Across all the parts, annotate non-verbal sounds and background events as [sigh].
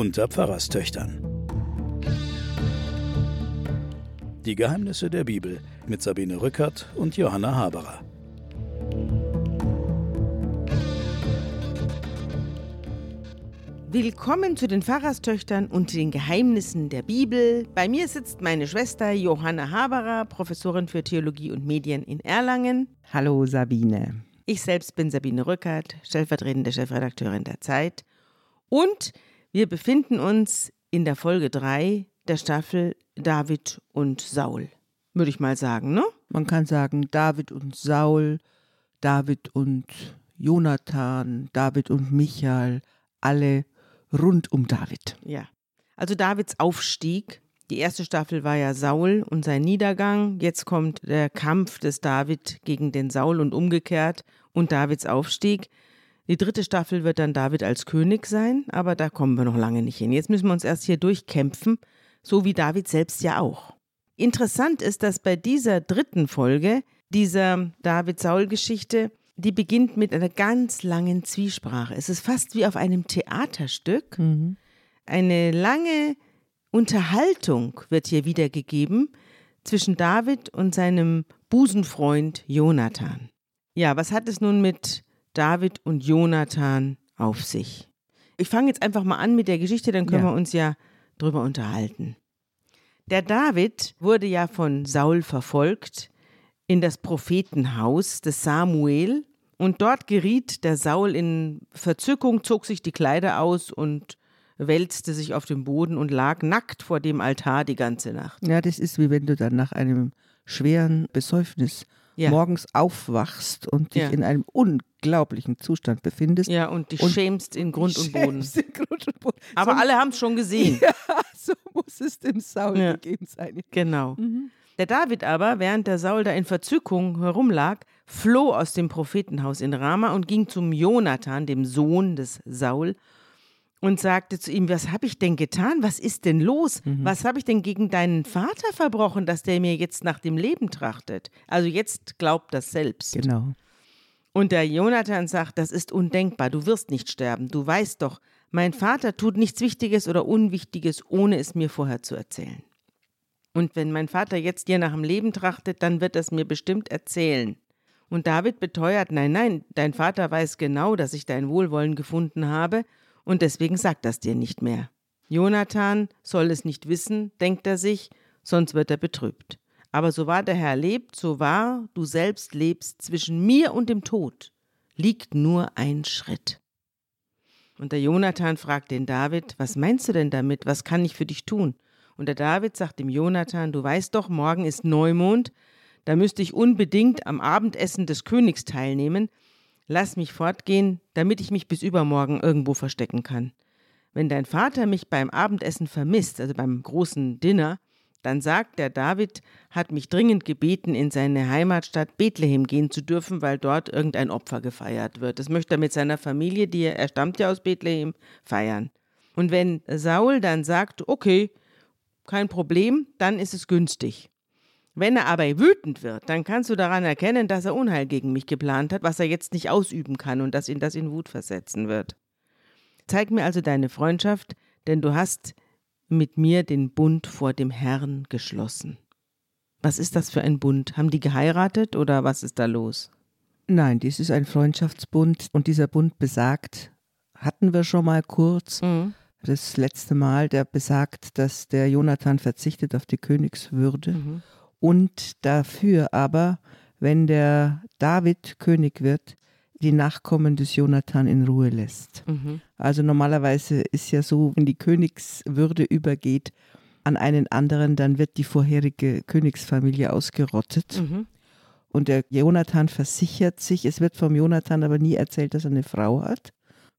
unter Pfarrerstöchtern. Die Geheimnisse der Bibel mit Sabine Rückert und Johanna Haberer. Willkommen zu den Pfarrerstöchtern und den Geheimnissen der Bibel. Bei mir sitzt meine Schwester Johanna Haberer, Professorin für Theologie und Medien in Erlangen. Hallo Sabine. Ich selbst bin Sabine Rückert, stellvertretende Chefredakteurin der Zeit. Und wir befinden uns in der Folge 3 der Staffel David und Saul. Würde ich mal sagen, ne? Man kann sagen David und Saul, David und Jonathan, David und Michael, alle rund um David. Ja. Also Davids Aufstieg. Die erste Staffel war ja Saul und sein Niedergang. Jetzt kommt der Kampf des David gegen den Saul und umgekehrt und Davids Aufstieg. Die dritte Staffel wird dann David als König sein, aber da kommen wir noch lange nicht hin. Jetzt müssen wir uns erst hier durchkämpfen, so wie David selbst ja auch. Interessant ist, dass bei dieser dritten Folge dieser David-Saul-Geschichte die beginnt mit einer ganz langen Zwiesprache. Es ist fast wie auf einem Theaterstück. Mhm. Eine lange Unterhaltung wird hier wiedergegeben zwischen David und seinem Busenfreund Jonathan. Ja, was hat es nun mit David und Jonathan auf sich? Ich fange jetzt einfach mal an mit der Geschichte, dann können ja. wir uns ja drüber unterhalten. Der David wurde ja von Saul verfolgt in das Prophetenhaus des Samuel und dort geriet der Saul in Verzückung, zog sich die Kleider aus und wälzte sich auf dem Boden und lag nackt vor dem Altar die ganze Nacht. Ja, das ist wie wenn du dann nach einem schweren Besäufnis ja. morgens aufwachst und dich ja. in einem unglaublichen Zustand befindest. Ja, und dich und schämst in Grund und Boden. Grund und Boden. Aber so, alle haben es schon gesehen. [laughs] Ja, so muss es dem Saul gegeben sein. Genau. Mhm. Der David aber, während der Saul da in Verzückung herumlag, floh aus dem Prophetenhaus in Rama und ging zum Jonathan, dem Sohn des Saul, und sagte zu ihm, was habe ich denn getan? Was ist denn los? Mhm. Was habe ich denn gegen deinen Vater verbrochen, dass der mir jetzt nach dem Leben trachtet? Also jetzt glaubt das selbst. Genau. Und der Jonathan sagt, das ist undenkbar, du wirst nicht sterben. Du weißt doch, mein Vater tut nichts Wichtiges oder Unwichtiges, ohne es mir vorher zu erzählen. Und wenn mein Vater jetzt dir nach dem Leben trachtet, dann wird er es mir bestimmt erzählen. Und David beteuert, nein, nein, dein Vater weiß genau, dass ich dein Wohlwollen gefunden habe, und deswegen sagt das dir nicht mehr. Jonathan soll es nicht wissen, denkt er sich, sonst wird er betrübt. Aber so wahr der Herr lebt, so wahr du selbst lebst, zwischen mir und dem Tod liegt nur ein Schritt. Und der Jonathan fragt den David, was meinst du denn damit? Was kann ich für dich tun? Und der David sagt dem Jonathan, du weißt doch, morgen ist Neumond, da müsste ich unbedingt am Abendessen des Königs teilnehmen. Lass mich fortgehen, damit ich mich bis übermorgen irgendwo verstecken kann. Wenn dein Vater mich beim Abendessen vermisst, also beim großen Dinner, dann sagt der David, hat mich dringend gebeten, in seine Heimatstadt Bethlehem gehen zu dürfen, weil dort irgendein Opfer gefeiert wird. Das möchte er mit seiner Familie, die er, er stammt ja aus Bethlehem, feiern. Und wenn Saul dann sagt, okay, kein Problem, dann ist es günstig. Wenn er aber wütend wird, dann kannst du daran erkennen, dass er Unheil gegen mich geplant hat, was er jetzt nicht ausüben kann und dass ihn das in Wut versetzen wird. Zeig mir also deine Freundschaft, denn du hast mit mir den Bund vor dem Herrn geschlossen. Was ist das für ein Bund? Haben die geheiratet oder was ist da los? Nein, dies ist ein Freundschaftsbund und dieser Bund besagt, hatten wir schon mal kurz, mhm das letzte Mal, der besagt, dass der Jonathan verzichtet auf die Königswürde mhm. Und dafür aber, wenn der David König wird, die Nachkommen des Jonathan in Ruhe lässt. Mhm. Also normalerweise ist ja so, wenn die Königswürde übergeht an einen anderen, dann wird die vorherige Königsfamilie ausgerottet. Mhm. Und der Jonathan versichert sich, es wird vom Jonathan aber nie erzählt, dass er eine Frau hat.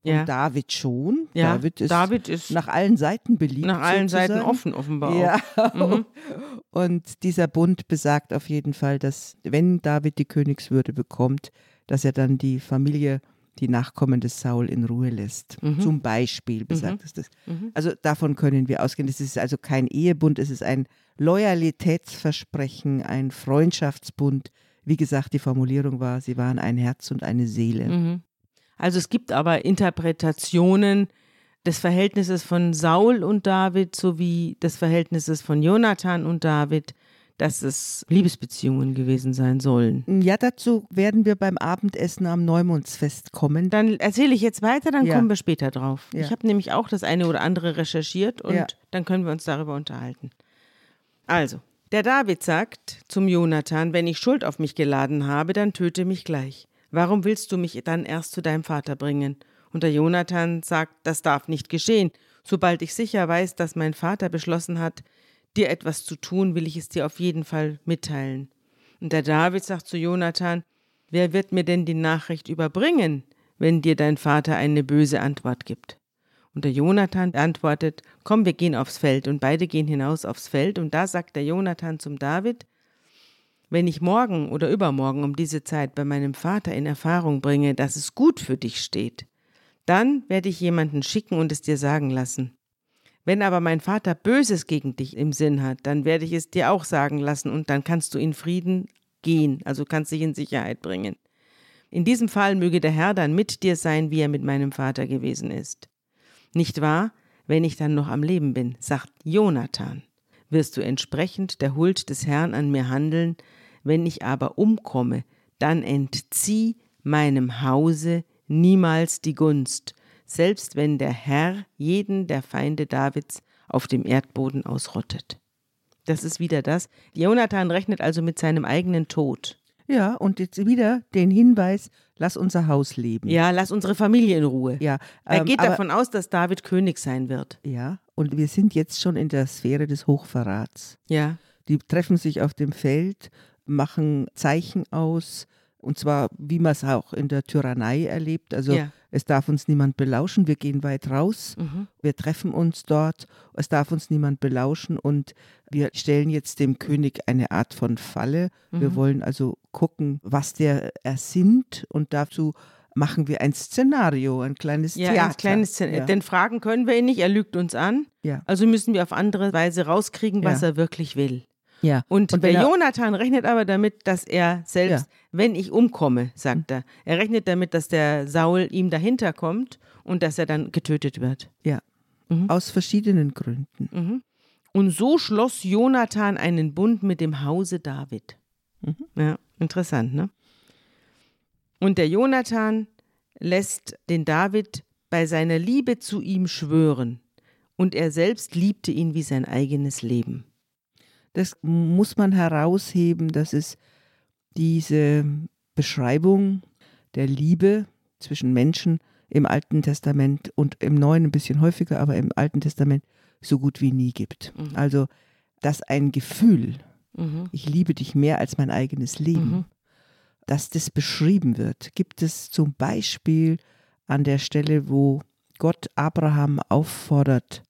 Ja. Und David schon. Ja, David, ist David ist nach allen Seiten beliebt. Nach allen sozusagen. Seiten offen, offenbar. Ja. Mhm. [laughs] Und dieser Bund besagt auf jeden Fall, dass wenn David die Königswürde bekommt, dass er dann die Familie, die Nachkommen des Saul in Ruhe lässt. Mhm. Zum Beispiel besagt mhm. es das. Mhm. Also davon können wir ausgehen. Es ist also kein Ehebund, es ist ein Loyalitätsversprechen, ein Freundschaftsbund. Wie gesagt, die Formulierung war, sie waren ein Herz und eine Seele. Also es gibt aber Interpretationen, des Verhältnisses von Saul und David sowie des Verhältnisses von Jonathan und David, dass es Liebesbeziehungen gewesen sein sollen. Ja, dazu werden wir beim Abendessen am Neumondsfest kommen. Dann erzähle ich jetzt weiter, dann Ja. kommen wir später drauf. Ja. Ich habe nämlich auch das eine oder andere recherchiert und Ja. dann können wir uns darüber unterhalten. Also, der David sagt zum Jonathan, wenn ich Schuld auf mich geladen habe, dann töte mich gleich. Warum willst du mich dann erst zu deinem Vater bringen? Und der Jonathan sagt, das darf nicht geschehen. Sobald ich sicher weiß, dass mein Vater beschlossen hat, dir etwas zu tun, will ich es dir auf jeden Fall mitteilen. Und der David sagt zu Jonathan, wer wird mir denn die Nachricht überbringen, wenn dir dein Vater eine böse Antwort gibt? Und der Jonathan antwortet, komm, wir gehen aufs Feld. Und beide gehen hinaus aufs Feld. Und da sagt der Jonathan zum David, wenn ich morgen oder übermorgen um diese Zeit bei meinem Vater in Erfahrung bringe, dass es gut für dich steht, dann werde ich jemanden schicken und es dir sagen lassen. Wenn aber mein Vater Böses gegen dich im Sinn hat, dann werde ich es dir auch sagen lassen und dann kannst du in Frieden gehen, also kannst dich in Sicherheit bringen. In diesem Fall möge der Herr dann mit dir sein, wie er mit meinem Vater gewesen ist. Nicht wahr? Wenn ich dann noch am Leben bin, sagt Jonathan, wirst du entsprechend der Huld des Herrn an mir handeln, wenn ich aber umkomme, dann entzieh meinem Hause niemals die Gunst, selbst wenn der Herr jeden der Feinde Davids auf dem Erdboden ausrottet. Das ist wieder das. Jonathan rechnet also mit seinem eigenen Tod. Ja, und jetzt wieder den Hinweis, lass unser Haus leben. Ja, lass unsere Familie in Ruhe. Ja, Er ähm, geht aber- davon aus, dass David König sein wird. Ja, und wir sind jetzt schon in der Sphäre des Hochverrats. Ja. Die treffen sich auf dem Feld, machen Zeichen aus, und zwar wie man es auch in der Tyrannei erlebt. Also Ja. es darf uns niemand belauschen, wir gehen weit raus, Mhm. wir treffen uns dort, es darf uns niemand belauschen und wir stellen jetzt dem König eine Art von Falle. Wir Mhm. wollen also gucken, was der ersinnt und dazu machen wir ein Szenario, ein kleines Ja, Theater. ein kleines Szen Ja. Denn fragen können wir ihn nicht, er lügt uns an. Ja. Also müssen wir auf andere Weise rauskriegen, was Ja. er wirklich will. Ja. Und, Und der er- Jonathan rechnet aber damit, dass er selbst, wenn ich umkomme, sagt er, er rechnet damit, dass der Saul ihm dahinter kommt und dass er dann getötet wird. Ja, Mhm. aus verschiedenen Gründen. Und so schloss Jonathan einen Bund mit dem Hause David. Mhm. Ja, interessant, ne? Und der Jonathan lässt den David bei seiner Liebe zu ihm schwören. Und er selbst liebte ihn wie sein eigenes Leben. Das muss man herausheben, dass es diese Beschreibung der Liebe zwischen Menschen im Alten Testament und im Neuen ein bisschen häufiger, aber im Alten Testament so gut wie nie gibt. Mhm. Also, dass ein Gefühl, Mhm. ich liebe dich mehr als mein eigenes Leben, Mhm. dass das beschrieben wird, gibt es zum Beispiel an der Stelle, wo Gott Abraham auffordert,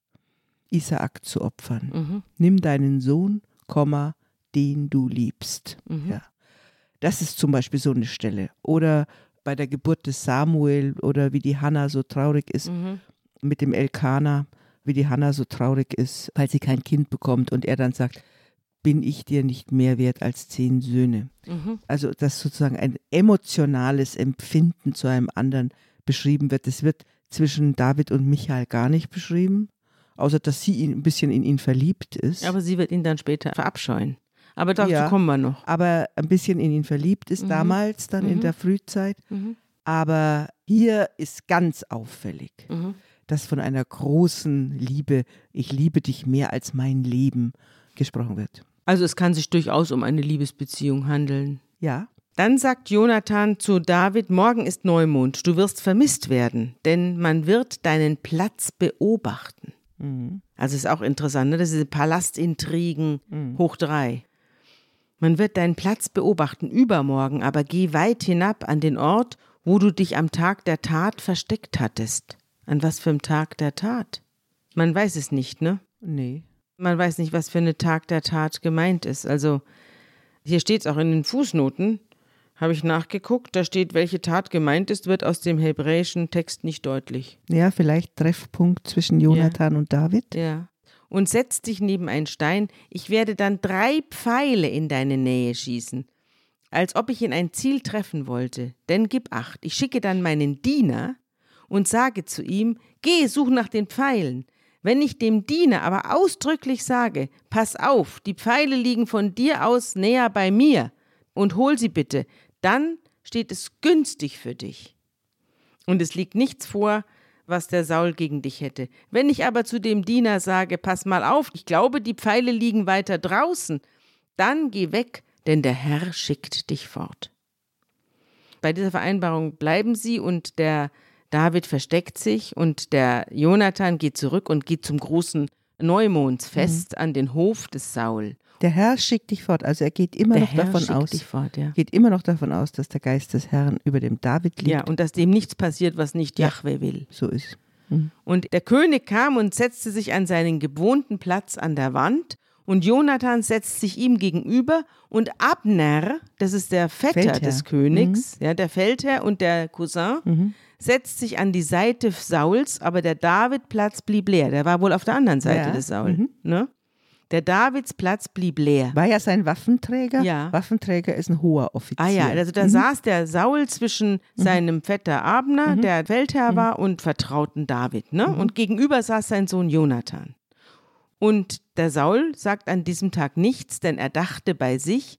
Isaak zu opfern. Mhm. Nimm deinen Sohn, Komma, den du liebst. Mhm. Ja. Das ist zum Beispiel so eine Stelle. Oder bei der Geburt des Samuel oder wie die Hannah so traurig ist Mhm. mit dem Elkanah, wie die Hannah so traurig ist, weil sie kein Kind bekommt und er dann sagt, bin ich dir nicht mehr wert als zehn Söhne. Mhm. Also, dass sozusagen ein emotionales Empfinden zu einem anderen beschrieben wird. Das wird zwischen David und Michael gar nicht beschrieben, außer dass sie ihn, ein bisschen in ihn verliebt ist. Aber sie wird ihn dann später verabscheuen. Aber dazu Ja. kommen wir noch. aber ein bisschen in ihn verliebt ist Mhm. damals, dann in Mhm. der Frühzeit. Mhm. Aber hier ist ganz auffällig, Mhm. dass von einer großen Liebe, ich liebe dich mehr als mein Leben, gesprochen wird. Also es kann sich durchaus um eine Liebesbeziehung handeln. Ja, Dann sagt Jonathan zu David, morgen ist Neumond, du wirst vermisst werden, denn man wird deinen Platz beobachten. Mhm. Also ist auch interessant, ne? das ist Palastintrigen hoch drei. Man wird deinen Platz beobachten übermorgen, aber geh weit hinab an den Ort, wo du dich am Tag der Tat versteckt hattest. An was für einem Tag der Tat? Man weiß es nicht, ne? nee. Man weiß nicht, was für eine Tag der Tat gemeint ist. Also hier steht es auch in den Fußnoten, habe ich nachgeguckt, da steht, welche Tat gemeint ist, wird aus dem hebräischen Text nicht deutlich. Ja, vielleicht Treffpunkt zwischen Jonathan und David. Ja. Und setz dich neben einen Stein, ich werde dann drei Pfeile in deine Nähe schießen, als ob ich in ein Ziel treffen wollte. Denn gib acht, ich schicke dann meinen Diener, und sage zu ihm, geh, such nach den Pfeilen. Wenn ich dem Diener aber ausdrücklich sage, pass auf, die Pfeile liegen von dir aus näher bei mir und hol sie bitte, dann steht es günstig für dich. Und es liegt nichts vor, was der Saul gegen dich hätte. Wenn ich aber zu dem Diener sage, pass mal auf, ich glaube, die Pfeile liegen weiter draußen, dann geh weg, denn der Herr schickt dich fort. Bei dieser Vereinbarung bleiben sie und der David versteckt sich und der Jonathan geht zurück und geht zum großen Neumondsfest mhm. an den Hof des Saul. Der Herr schickt dich fort, also er geht immer der noch Herr davon aus, fort, ja. geht immer noch davon aus, dass der Geist des Herrn über dem David liegt. Ja, und dass dem nichts passiert, was nicht ja, Jahwe will. So ist. Mhm. Und der König kam und setzte sich an seinen gewohnten Platz an der Wand und Jonathan setzt sich ihm gegenüber und Abner, das ist der Vetter Feldherr. des Königs, mhm. ja, der Feldherr und der Cousin, mhm. setzt sich an die Seite Sauls, aber der Davidplatz blieb leer. Der war wohl auf der anderen Seite ja. des Saul. Mhm. Ne? Der Davidsplatz blieb leer. War ja sein Waffenträger? Ja. Waffenträger ist ein hoher Offizier. Ah ja, also da mhm. saß der Saul zwischen mhm. seinem Vetter Abner, der Feldherr war, und vertrauten David. Ne? Und gegenüber saß sein Sohn Jonathan. Und der Saul sagt an diesem Tag nichts, denn er dachte bei sich,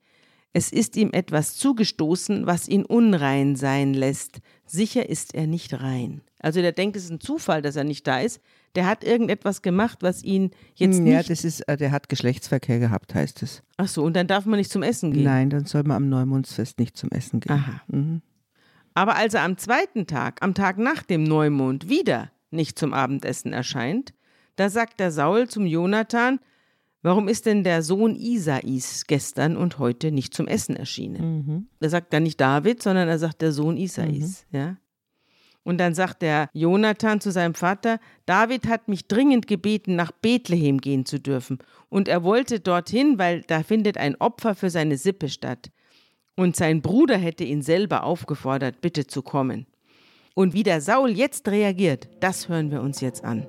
es ist ihm etwas zugestoßen, was ihn unrein sein lässt. Sicher ist er nicht rein. Also der denkt, es ist ein Zufall, dass er nicht da ist. Der hat irgendetwas gemacht, was ihn jetzt hm, nicht. Ja, das ist, äh, der hat Geschlechtsverkehr gehabt, heißt es. Ach so, und dann darf man nicht zum Essen gehen. Nein, dann soll man am Neumondsfest nicht zum Essen gehen. Aha. Mhm. Aber als er am zweiten Tag, am Tag nach dem Neumond, wieder nicht zum Abendessen erscheint, da sagt der Saul zum Jonathan, warum ist denn der Sohn Isais gestern und heute nicht zum Essen erschienen? Mhm. Da sagt er nicht David, sondern er sagt der Sohn Isais, mhm. ja. Und dann sagt der Jonathan zu seinem Vater, David hat mich dringend gebeten, nach Bethlehem gehen zu dürfen. Und er wollte dorthin, weil da findet ein Opfer für seine Sippe statt. Und sein Bruder hätte ihn selber aufgefordert, bitte zu kommen. Und wie der Saul jetzt reagiert, das hören wir uns jetzt an.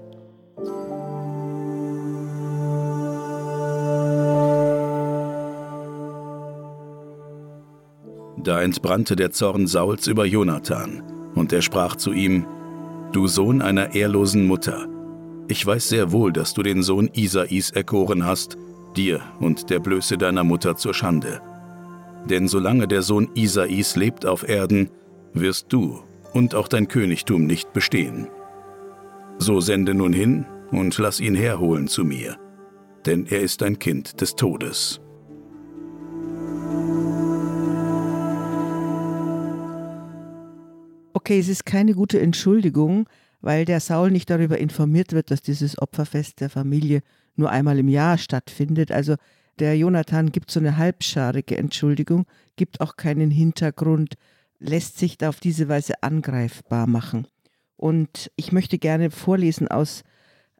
Da entbrannte der Zorn Sauls über Jonathan, und er sprach zu ihm, Du Sohn einer ehrlosen Mutter, ich weiß sehr wohl, dass du den Sohn Isais erkoren hast, dir und der Blöße deiner Mutter zur Schande. Denn solange der Sohn Isais lebt auf Erden, wirst du und auch dein Königtum nicht bestehen. So sende nun hin und lass ihn herholen zu mir, denn er ist ein Kind des Todes. Okay, es ist keine gute Entschuldigung, weil der Saul nicht darüber informiert wird, dass dieses Opferfest der Familie nur einmal im Jahr stattfindet. Also der Jonathan gibt so eine halbscharige Entschuldigung, gibt auch keinen Hintergrund, lässt sich da auf diese Weise angreifbar machen. Und ich möchte gerne vorlesen aus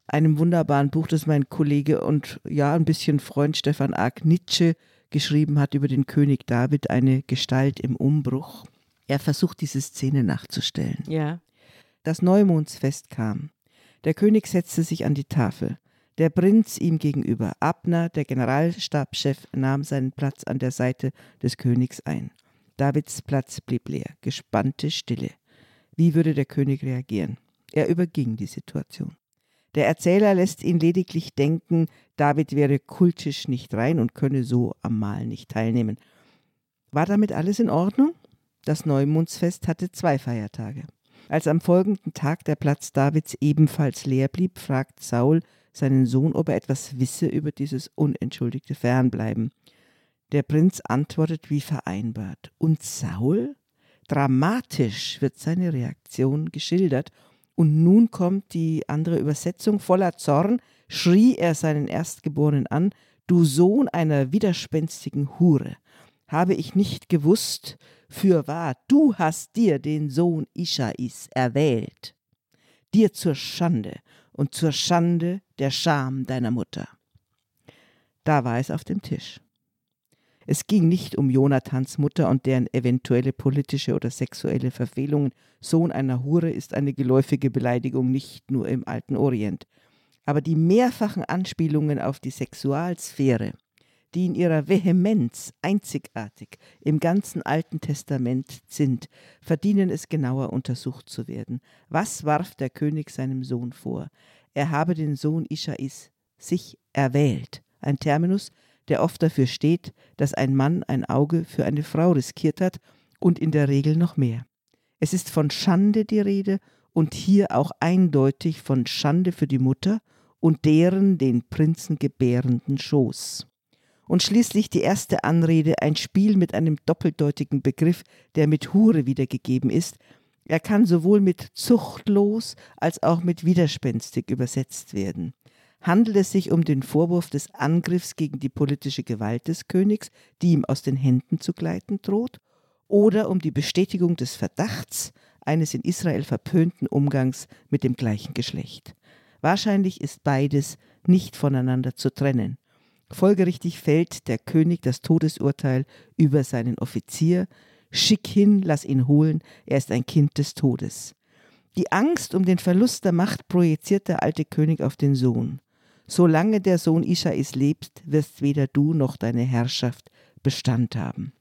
einem wunderbaren Buch, das mein Kollege und ja, ein bisschen Freund Stefan Ark Nietzsche geschrieben hat über den König David, eine Gestalt im Umbruch. Er versucht diese Szene nachzustellen. Ja. Das Neumondsfest kam. Der König setzte sich an die Tafel. Der Prinz ihm gegenüber. Abner, der Generalstabschef, nahm seinen Platz an der Seite des Königs ein. Davids Platz blieb leer. Gespannte Stille. Wie würde der König reagieren? Er überging die Situation. Der Erzähler lässt ihn lediglich denken, David wäre kultisch nicht rein und könne so am Mahl nicht teilnehmen. War damit alles in Ordnung? Das Neumondsfest hatte zwei Feiertage. Als am folgenden Tag der Platz Davids ebenfalls leer blieb, fragt Saul seinen Sohn, ob er etwas wisse über dieses unentschuldigte Fernbleiben. Der Prinz antwortet wie vereinbart. Und Saul? Dramatisch wird seine Reaktion geschildert. Und nun kommt die andere Übersetzung. Voller Zorn schrie er seinen Erstgeborenen an: Du Sohn einer widerspenstigen Hure! Habe ich nicht gewusst, Fürwahr, du hast dir den Sohn Ischais erwählt, dir zur Schande und zur Schande der Scham deiner Mutter. Da war es auf dem Tisch. Es ging nicht um Jonathans Mutter und deren eventuelle politische oder sexuelle Verfehlungen. Sohn einer Hure ist eine geläufige Beleidigung nicht nur im alten Orient. Aber die mehrfachen Anspielungen auf die Sexualsphäre, die in ihrer Vehemenz einzigartig im ganzen Alten Testament sind, verdienen es genauer untersucht zu werden. Was warf der König seinem Sohn vor? Er habe den Sohn Ischais sich erwählt, ein Terminus, der oft dafür steht, dass ein Mann ein Auge für eine Frau riskiert hat und in der Regel noch mehr. Es ist von Schande die Rede und hier auch eindeutig von Schande für die Mutter und deren den Prinzen gebärenden Schoß. Und schließlich die erste Anrede, ein Spiel mit einem doppeldeutigen Begriff, der mit Hure wiedergegeben ist. Er kann sowohl mit zuchtlos als auch mit widerspenstig übersetzt werden. Handelt es sich um den Vorwurf des Angriffs gegen die politische Gewalt des Königs, die ihm aus den Händen zu gleiten droht, oder um die Bestätigung des Verdachts eines in Israel verpönten Umgangs mit dem gleichen Geschlecht. Wahrscheinlich ist beides nicht voneinander zu trennen. Folgerichtig fällt der König das Todesurteil über seinen Offizier. Schick hin, lass ihn holen, er ist ein Kind des Todes. Die Angst um den Verlust der Macht projiziert der alte König auf den Sohn. Solange der Sohn Ischais lebt, wirst weder du noch deine Herrschaft Bestand haben.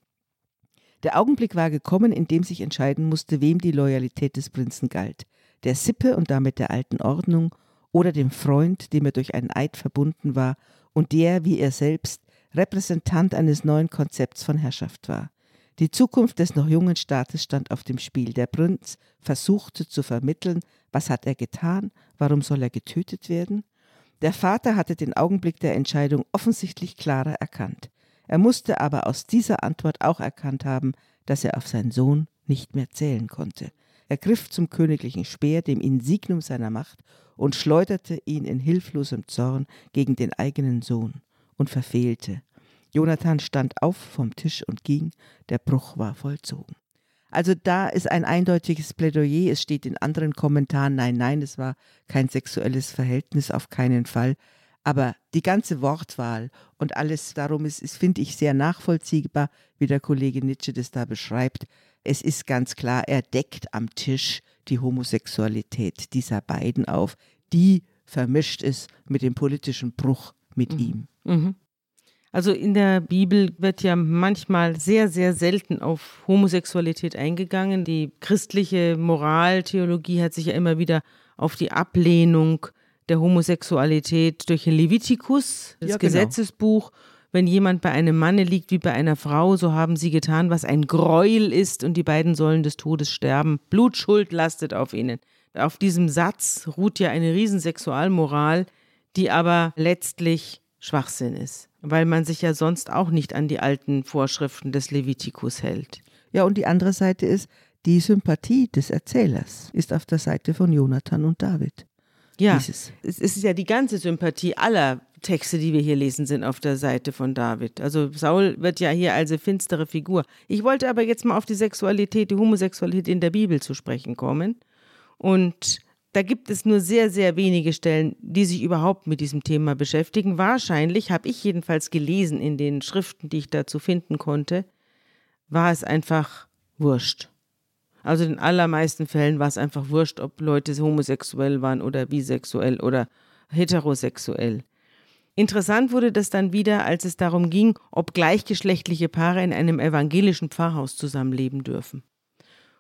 Der Augenblick war gekommen, in dem sich entscheiden musste, wem die Loyalität des Prinzen galt. Der Sippe und damit der alten Ordnung oder dem Freund, dem er durch einen Eid verbunden war und der, wie er selbst, Repräsentant eines neuen Konzepts von Herrschaft war. Die Zukunft des noch jungen Staates stand auf dem Spiel. Der Prinz versuchte zu vermitteln, was hat er getan, warum soll er getötet werden? Der Vater hatte den Augenblick der Entscheidung offensichtlich klarer erkannt. Er musste aber aus dieser Antwort auch erkannt haben, dass er auf seinen Sohn nicht mehr zählen konnte. Er griff zum königlichen Speer, dem Insignum seiner Macht, und schleuderte ihn in hilflosem Zorn gegen den eigenen Sohn und verfehlte. Jonathan stand auf vom Tisch und ging, der Bruch war vollzogen. Also da ist ein eindeutiges Plädoyer. Es steht in anderen Kommentaren, nein, nein, es war kein sexuelles Verhältnis, auf keinen Fall. Aber die ganze Wortwahl und alles darum ist, ist finde ich, sehr nachvollziehbar, wie der Kollege Nietzsche das da beschreibt. Es ist ganz klar, er deckt am Tisch die Homosexualität dieser beiden auf, die vermischt ist mit dem politischen Bruch mit mhm. ihm. Mhm. Also in der Bibel wird ja manchmal sehr, sehr selten auf Homosexualität eingegangen. Die christliche Moraltheologie hat sich ja immer wieder auf die Ablehnung der Homosexualität durch Levitikus, das ja, genau. Gesetzesbuch. Wenn jemand bei einem Manne liegt wie bei einer Frau, so haben sie getan, was ein Gräuel ist, und die beiden sollen des Todes sterben. Blutschuld lastet auf ihnen. Auf diesem Satz ruht ja eine Riesensexualmoral, die aber letztlich Schwachsinn ist, weil man sich ja sonst auch nicht an die alten Vorschriften des Levitikus hält. Ja, und die andere Seite ist, die Sympathie des Erzählers ist auf der Seite von Jonathan und David. Ja, dieses. es ist ja die ganze Sympathie aller Texte, die wir hier lesen, sind auf der Seite von David. Also Saul wird ja hier als finstere Figur. Ich wollte aber jetzt mal auf die Sexualität, die Homosexualität in der Bibel zu sprechen kommen. Und da gibt es nur sehr, sehr wenige Stellen, die sich überhaupt mit diesem Thema beschäftigen. Wahrscheinlich, habe ich jedenfalls gelesen in den Schriften, die ich dazu finden konnte, war es einfach wurscht. Also in allermeisten Fällen war es einfach wurscht, ob Leute homosexuell waren oder bisexuell oder heterosexuell. Interessant wurde das dann wieder, als es darum ging, ob gleichgeschlechtliche Paare in einem evangelischen Pfarrhaus zusammenleben dürfen.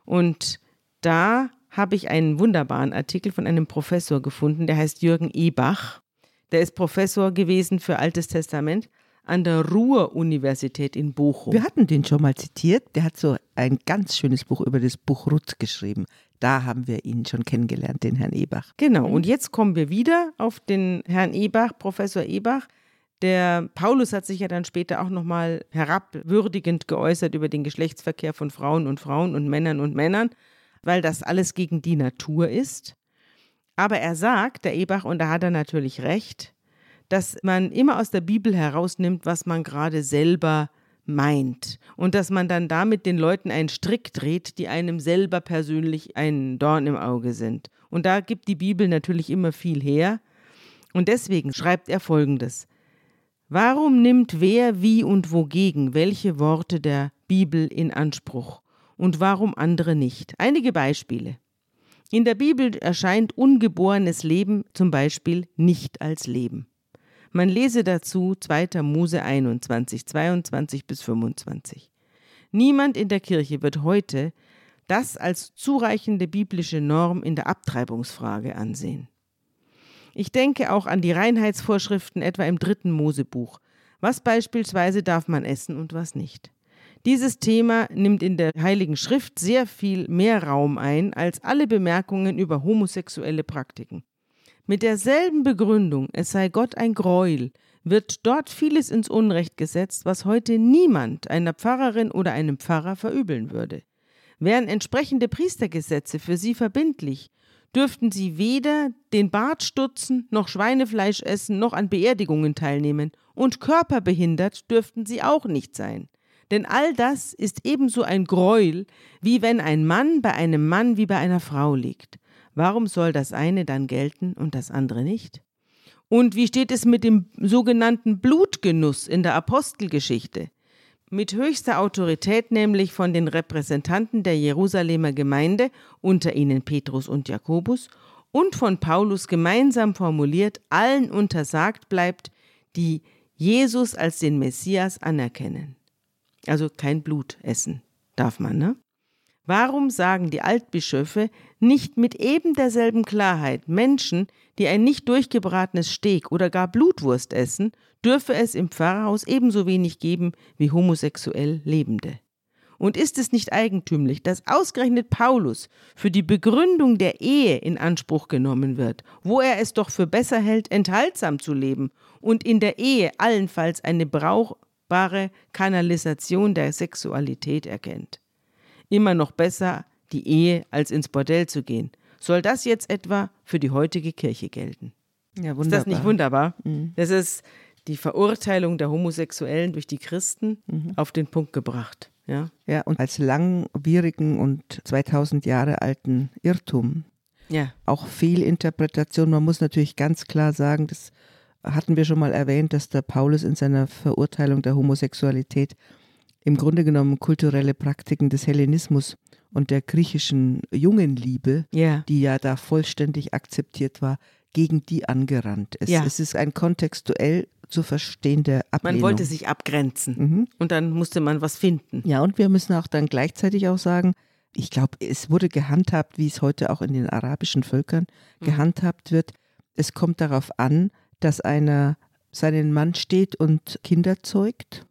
Und da habe ich einen wunderbaren Artikel von einem Professor gefunden, der heißt Jürgen Ebach. Der ist Professor gewesen für Altes Testament an der Ruhr-Universität in Bochum. Wir hatten den schon mal zitiert. Der hat so ein ganz schönes Buch über das Buch Ruth geschrieben. Da haben wir ihn schon kennengelernt, den Herrn Ebach. Genau, und jetzt kommen wir wieder auf den Herrn Ebach, Professor Ebach. Der Paulus hat sich ja dann später auch nochmal herabwürdigend geäußert über den Geschlechtsverkehr von Frauen und Frauen und Männern und Männern, weil das alles gegen die Natur ist. Aber er sagt, der Ebach, und da hat er natürlich recht, dass man immer aus der Bibel herausnimmt, was man gerade selber meint und dass man dann damit den Leuten einen Strick dreht, die einem selber persönlich ein Dorn im Auge sind. Und da gibt die Bibel natürlich immer viel her. Und deswegen schreibt er folgendes. Warum nimmt wer wie und wogegen welche Worte der Bibel in Anspruch und warum andere nicht? Einige Beispiele. In der Bibel erscheint ungeborenes Leben zum Beispiel nicht als Leben. Man lese dazu 2. Mose 21, 22 bis 25. Niemand in der Kirche wird heute das als zureichende biblische Norm in der Abtreibungsfrage ansehen. Ich denke auch an die Reinheitsvorschriften etwa im dritten Mosebuch. Was beispielsweise darf man essen und was nicht. Dieses Thema nimmt in der Heiligen Schrift sehr viel mehr Raum ein als alle Bemerkungen über homosexuelle Praktiken. Mit derselben Begründung, es sei Gott ein Gräuel, wird dort vieles ins Unrecht gesetzt, was heute niemand einer Pfarrerin oder einem Pfarrer verübeln würde. Wären entsprechende Priestergesetze für sie verbindlich, dürften sie weder den Bart stutzen, noch Schweinefleisch essen, noch an Beerdigungen teilnehmen, und körperbehindert dürften sie auch nicht sein. Denn all das ist ebenso ein Gräuel, wie wenn ein Mann bei einem Mann wie bei einer Frau liegt. Warum soll das eine dann gelten und das andere nicht? Und wie steht es mit dem sogenannten Blutgenuss in der Apostelgeschichte? Mit höchster Autorität nämlich von den Repräsentanten der Jerusalemer Gemeinde, unter ihnen Petrus und Jakobus, und von Paulus gemeinsam formuliert allen untersagt bleibt, die Jesus als den Messias anerkennen. Also kein Blut essen darf man, ne? Warum sagen die Altbischöfe nicht mit eben derselben Klarheit, Menschen, die ein nicht durchgebratenes Steak oder gar Blutwurst essen, dürfe es im Pfarrhaus ebenso wenig geben wie homosexuell Lebende? Und ist es nicht eigentümlich, dass ausgerechnet Paulus für die Begründung der Ehe in Anspruch genommen wird, wo er es doch für besser hält, enthaltsam zu leben und in der Ehe allenfalls eine brauchbare Kanalisation der Sexualität erkennt? Immer noch besser die Ehe als ins Bordell zu gehen. Soll das jetzt etwa für die heutige Kirche gelten? Ja, wunderbar. Ist das nicht wunderbar? Mhm. Das ist die Verurteilung der Homosexuellen durch die Christen mhm. auf den Punkt gebracht. Ja? ja, und als langwierigen und 2000 Jahre alten Irrtum. Ja. Auch Fehlinterpretation. Man muss natürlich ganz klar sagen, das hatten wir schon mal erwähnt, dass der Paulus in seiner Verurteilung der Homosexualität im Grunde genommen kulturelle Praktiken des Hellenismus und der griechischen Jungenliebe, yeah. die ja da vollständig akzeptiert war, gegen die angerannt ist. Ja. Es ist ein kontextuell zu verstehende Ablehnung. Man wollte sich abgrenzen mhm. und dann musste man was finden. Ja, und wir müssen auch dann gleichzeitig auch sagen, ich glaube, es wurde gehandhabt, wie es heute auch in den arabischen Völkern mhm. gehandhabt wird. Es kommt darauf an, dass einer seinen Mann steht und Kinder zeugt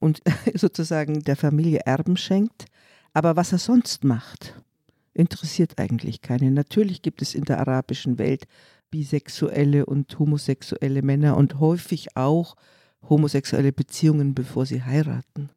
und [laughs] sozusagen der Familie Erben schenkt. Aber was er sonst macht, interessiert eigentlich keinen. Natürlich gibt es in der arabischen Welt bisexuelle und homosexuelle Männer und häufig auch homosexuelle Beziehungen, bevor sie heiraten.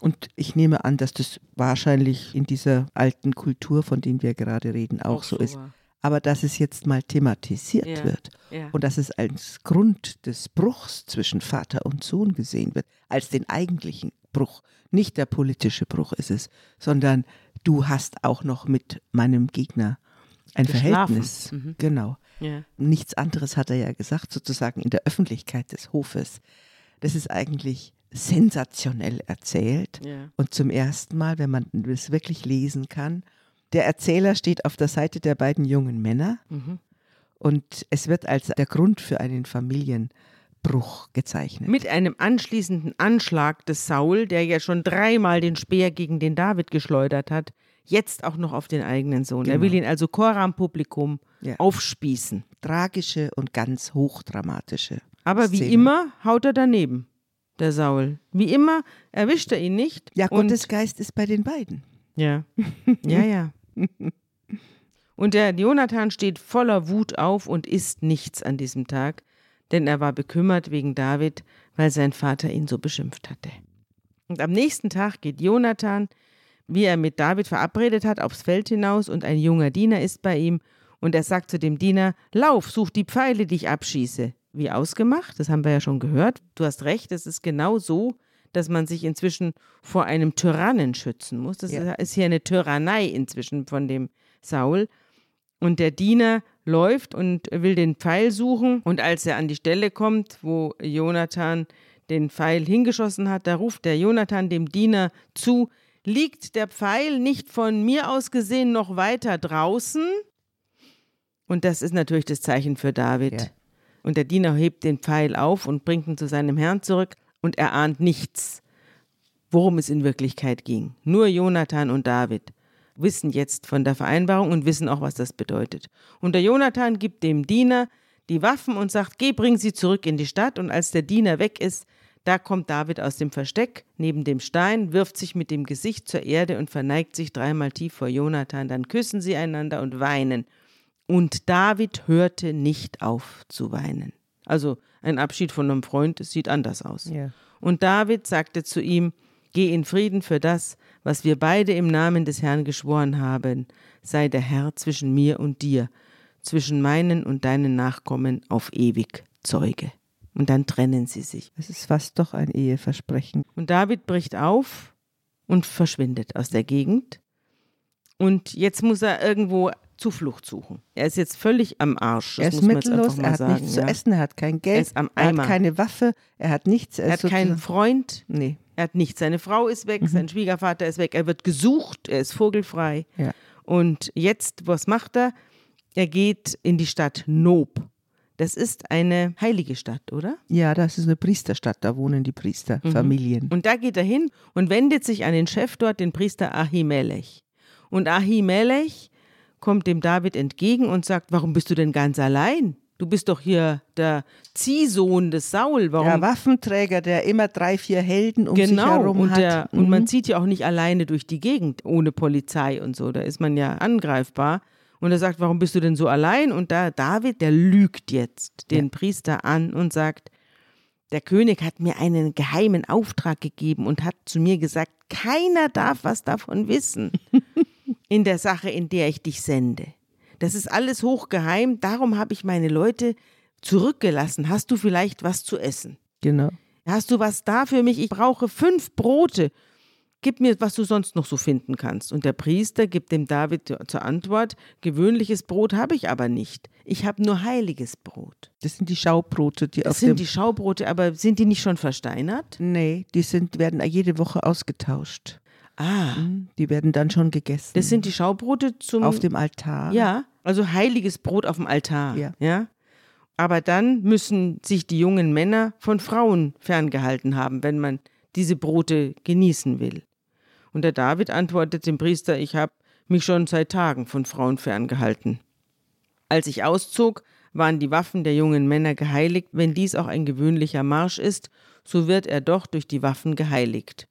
Und ich nehme an, dass das wahrscheinlich in dieser alten Kultur, von der wir gerade reden, auch, auch so, so ist. War aber dass es jetzt mal thematisiert ja, wird ja. und dass es als Grund des Bruchs zwischen Vater und Sohn gesehen wird, als den eigentlichen Bruch. Nicht der politische Bruch ist es, sondern du hast auch noch mit meinem Gegner ein Verhältnis. Mhm. Genau. Ja. Nichts anderes hat er ja gesagt, sozusagen in der Öffentlichkeit des Hofes. Das ist eigentlich sensationell erzählt. Und zum ersten Mal, wenn man es wirklich lesen kann, der Erzähler steht auf der Seite der beiden jungen Männer mhm. und es wird als der Grund für einen Familienbruch gezeichnet. Mit einem anschließenden Anschlag des Saul, der ja schon dreimal den Speer gegen den David geschleudert hat, jetzt auch noch auf den eigenen Sohn. Genau. Er will ihn also Choram Publikum ja. aufspießen. Tragische und ganz hochdramatische. Aber Szene. wie immer haut er daneben, der Saul. Wie immer erwischt er ihn nicht. Ja, Gottes Geist ist bei den beiden. Ja. [laughs] Ja, ja. Und der Jonathan steht voller Wut auf und isst nichts an diesem Tag, denn er war bekümmert wegen David, weil sein Vater ihn so beschimpft hatte. Und am nächsten Tag geht Jonathan, wie er mit David verabredet hat, aufs Feld hinaus und ein junger Diener ist bei ihm und er sagt zu dem Diener, Lauf, such die Pfeile, die ich abschieße. Wie ausgemacht, das haben wir ja schon gehört. Du hast recht, es ist genau so, dass man sich inzwischen vor einem Tyrannen schützen muss. Das ja. ist hier eine Tyrannei inzwischen von dem Saul. Und der Diener läuft und will den Pfeil suchen. Und als er an die Stelle kommt, wo Jonathan den Pfeil hingeschossen hat, da ruft der Jonathan dem Diener zu, liegt der Pfeil nicht von mir aus gesehen noch weiter draußen? Und das ist natürlich das Zeichen für David. Ja. Und der Diener hebt den Pfeil auf und bringt ihn zu seinem Herrn zurück und er ahnt nichts, worum es in Wirklichkeit ging. Nur Jonathan und David wissen jetzt von der Vereinbarung und wissen auch, was das bedeutet. Und der Jonathan gibt dem Diener die Waffen und sagt, geh, bring sie zurück in die Stadt. Und als der Diener weg ist, da kommt David aus dem Versteck neben dem Stein, wirft sich mit dem Gesicht zur Erde und verneigt sich dreimal tief vor Jonathan. Dann küssen sie einander und weinen. Und David hörte nicht auf zu weinen. Also ein Abschied von einem Freund, sieht anders aus. Ja. Und David sagte zu ihm, Geh in Frieden für das, was wir beide im Namen des Herrn geschworen haben, sei der Herr zwischen mir und dir, zwischen meinen und deinen Nachkommen auf ewig Zeuge. Und dann trennen sie sich. Es ist fast doch ein Eheversprechen. Und David bricht auf und verschwindet aus der Gegend. Und jetzt muss er irgendwo Zuflucht suchen. Er ist jetzt völlig am Arsch. er ist mittellos, er hat sagen, nichts zu ja. essen, er hat kein Geld, Er ist am er Eimer. hat keine Waffe, er hat nichts. Er hat keinen Freund, Nee. er hat nichts. Seine Frau ist Mhm. weg, sein Schwiegervater ist weg, er wird gesucht, er ist vogelfrei. Ja. Und jetzt, was macht er? Er geht in die Stadt Nob. Das ist eine heilige Stadt, oder? Ja, das ist eine Priesterstadt, da wohnen die Priesterfamilien. Und da geht er hin und wendet sich an den Chef dort, den Priester Ahimelech. Und Ahimelech kommt dem David entgegen und sagt, warum bist du denn ganz allein? Du bist doch hier der Ziehsohn des Saul. Warum? Der Waffenträger, der immer drei, vier Helden um sich genau, herum und, hat. der, und man Mhm. zieht ja auch nicht alleine durch die Gegend ohne Polizei und so. Da ist man ja angreifbar. Und er sagt, warum bist du denn so allein? Und da David, der lügt jetzt den Priester an und sagt, der König hat mir einen geheimen Auftrag gegeben und hat zu mir gesagt, keiner darf was davon wissen [laughs] in der Sache, in der ich dich sende. Das ist alles hochgeheim, darum habe ich meine Leute zurückgelassen. Hast du vielleicht was zu essen? Genau. Hast du was da für mich? Ich brauche fünf Brote. Gib mir, was du sonst noch so finden kannst. Und der Priester gibt dem David zur Antwort, gewöhnliches Brot habe ich aber nicht. Ich habe nur heiliges Brot. Das sind die Schaubrote, die Das auf sind die Schaubrote, aber sind die nicht schon versteinert? Nee, die sind, werden jede Woche ausgetauscht. Ah, Mhm. Die werden dann schon gegessen. das sind die Schaubrote zum... auf dem Altar. Ja, also heiliges Brot auf dem Altar. Ja. ja. Aber dann müssen sich die jungen Männer von Frauen ferngehalten haben, wenn man diese Brote genießen will. Und der David antwortet dem Priester, ich habe mich schon seit Tagen von Frauen ferngehalten. Als ich auszog, waren die Waffen der jungen Männer geheiligt, wenn dies auch ein gewöhnlicher Marsch ist, so wird er doch durch die Waffen geheiligt.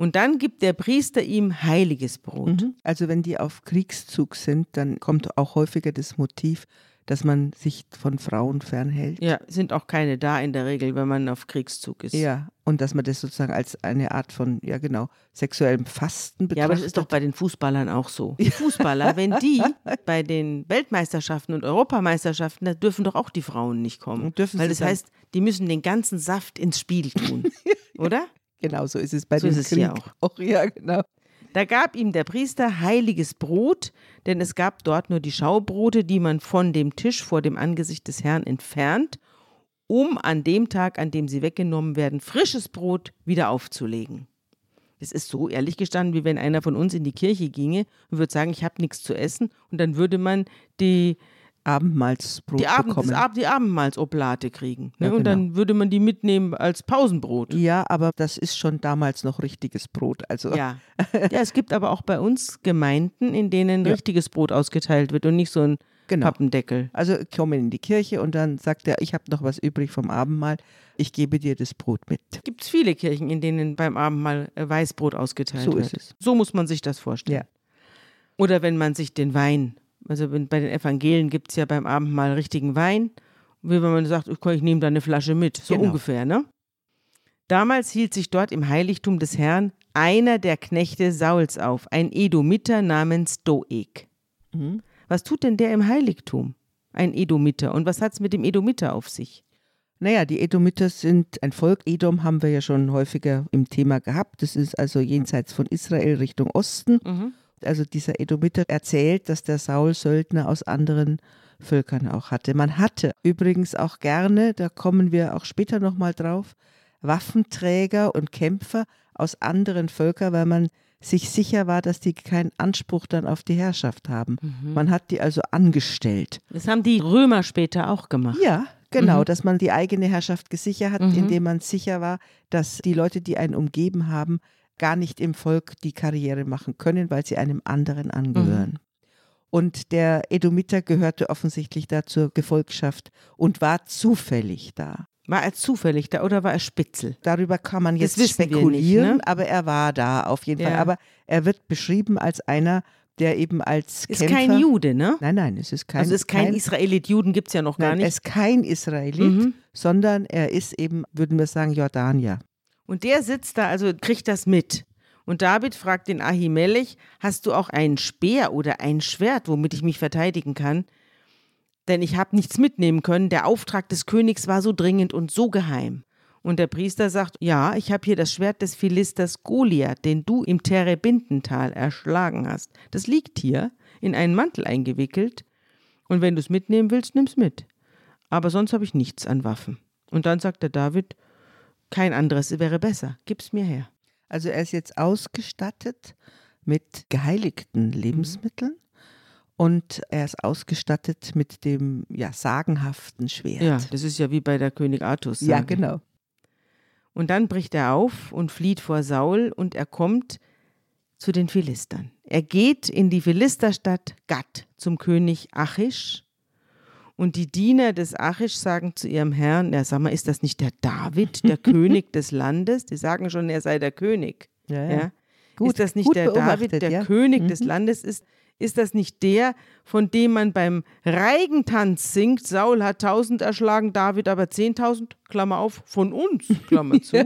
Und dann gibt der Priester ihm heiliges Brot. Mhm. Also wenn die auf Kriegszug sind, dann kommt auch häufiger das Motiv, dass man sich von Frauen fernhält. Ja, sind auch keine da in der Regel, wenn man auf Kriegszug ist. Ja, und dass man das sozusagen als eine Art von, ja genau, sexuellem Fasten betrachtet. Ja, aber das ist doch bei den Fußballern auch so. Die Fußballer, wenn die [laughs] bei den Weltmeisterschaften und Europameisterschaften, da dürfen doch auch die Frauen nicht kommen. Und dürfen Weil sie das heißt, die müssen den ganzen Saft ins Spiel tun. [laughs] Oder? Genau, so ist es bei So dem ist es Krieg hier auch. [laughs] Ja, genau. Da gab ihm der Priester heiliges Brot, denn es gab dort nur die Schaubrote, die man von dem Tisch vor dem Angesicht des Herrn entfernt, um an dem Tag, an dem sie weggenommen werden, frisches Brot wieder aufzulegen. Es ist so ehrlich gestanden, wie wenn einer von uns in die Kirche ginge und würde sagen, ich habe nichts zu essen, und dann würde man die, Abendmahlsbrot die, Abend, bekommen. Ab, die Abendmahlsoblate kriegen. Ne? Ja, Und genau. dann würde man die mitnehmen als Pausenbrot. ja, aber das ist schon damals noch richtiges Brot. Also Ja. ja, es gibt aber auch bei uns Gemeinden, in denen Ja. richtiges Brot ausgeteilt wird und nicht so ein genau. Pappendeckel. Also kommen in die Kirche und dann sagt er, ich habe noch was übrig vom Abendmahl, ich gebe dir das Brot mit. Gibt es viele Kirchen, in denen beim Abendmahl äh, Weißbrot ausgeteilt So wird. ist es. So muss man sich das vorstellen. Ja. Oder wenn man sich den Wein, also bei den Evangelien gibt es ja beim Abendmahl richtigen Wein, wie wenn man sagt, ich nehme da eine Flasche mit, so Genau. ungefähr, ne? Damals hielt sich dort im Heiligtum des Herrn einer der Knechte Sauls auf, ein Edomiter namens Doeg. Mhm. Was tut denn der im Heiligtum? Ein Edomiter. Und was hat es mit dem Edomiter auf sich? Naja, die Edomiter sind ein Volk. Edom haben wir ja schon häufiger im Thema gehabt. Das ist also jenseits von Israel Richtung Osten. Also dieser Edomiter erzählt, dass der Saul Söldner aus anderen Völkern auch hatte. Man hatte übrigens auch gerne, da kommen wir auch später nochmal drauf, Waffenträger und Kämpfer aus anderen Völkern, weil man sich sicher war, dass die keinen Anspruch dann auf die Herrschaft haben. Man hat die also angestellt. Das haben die Römer später auch gemacht. Ja, Genau, Mhm. dass man die eigene Herrschaft gesichert hat, Mhm. indem man sicher war, dass die Leute, die einen umgeben haben, gar nicht im Volk die Karriere machen können, weil sie einem anderen angehören. Und der Edomiter gehörte offensichtlich da zur Gefolgschaft und war zufällig da. War er zufällig da oder war er Spitzel? Darüber kann man jetzt wir nicht, spekulieren, ne? aber er war da auf jeden Fall. Ja. Aber er wird beschrieben als einer, der eben als Ist Kämpfer. kein Jude, ne? Nein, nein, es ist kein. also ist kein, Israelit. Juden gibt es ja noch gar nein, nicht. Er ist kein Israelit, Mhm. sondern er ist eben, würden wir sagen, Jordanier. Und der sitzt da, also kriegt das mit. Und David fragt den Ahimelech, hast du auch einen Speer oder ein Schwert, womit ich mich verteidigen kann? Denn ich habe nichts mitnehmen können. Der Auftrag des Königs war so dringend und so geheim. Und der Priester sagt, ja, ich habe hier das Schwert des Philisters Goliath, den du im Terebintental erschlagen hast. Das liegt hier, in einen Mantel eingewickelt. Und wenn du es mitnehmen willst, nimm's mit. Aber sonst habe ich nichts an Waffen. Und dann sagt der David, kein anderes wäre besser. Gib's mir her. Also er ist jetzt ausgestattet mit geheiligten Lebensmitteln und er ist ausgestattet mit dem ja, sagenhaften Schwert. Ja, das ist ja wie bei der König Artus. ja genau. Und dann bricht er auf und flieht vor Saul und er kommt zu den Philistern. Er geht in die Philisterstadt Gad zum König Achish. Und die Diener des Achish sagen zu ihrem Herrn, ja, sag mal, ist das nicht der David, der [laughs] König des Landes? Die sagen schon, er sei der König. Ja, ja. Ja? Gut, ist das nicht der David, der ja. König des Mhm. Landes ist? Ist das nicht der, von dem man beim Reigentanz singt, Saul hat tausend erschlagen, David aber zehntausend, Klammer auf, von uns, Klammer [laughs] zu.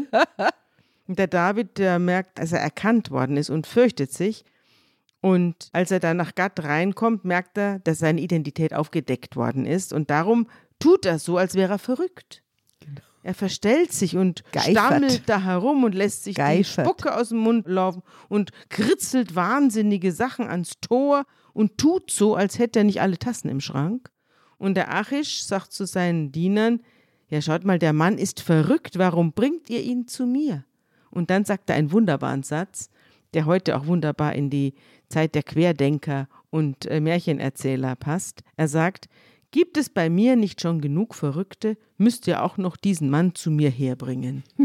Und der David, der merkt, dass er erkannt worden ist und fürchtet sich. Und als er dann nach Gad reinkommt, merkt er, dass seine Identität aufgedeckt worden ist. Und darum tut er so, als wäre er verrückt. Er verstellt sich und Geifert. stammelt da herum und lässt sich die Geifert. Spucke aus dem Mund laufen und kritzelt wahnsinnige Sachen ans Tor und tut so, als hätte er nicht alle Tassen im Schrank. Und der Achish sagt zu seinen Dienern, ja schaut mal, der Mann ist verrückt, warum bringt ihr ihn zu mir? Und dann sagt er einen wunderbaren Satz, der heute auch wunderbar in die Zeit der Querdenker und äh, Märchenerzähler passt. Er sagt, gibt es bei mir nicht schon genug Verrückte, müsst ihr auch noch diesen Mann zu mir herbringen. [laughs]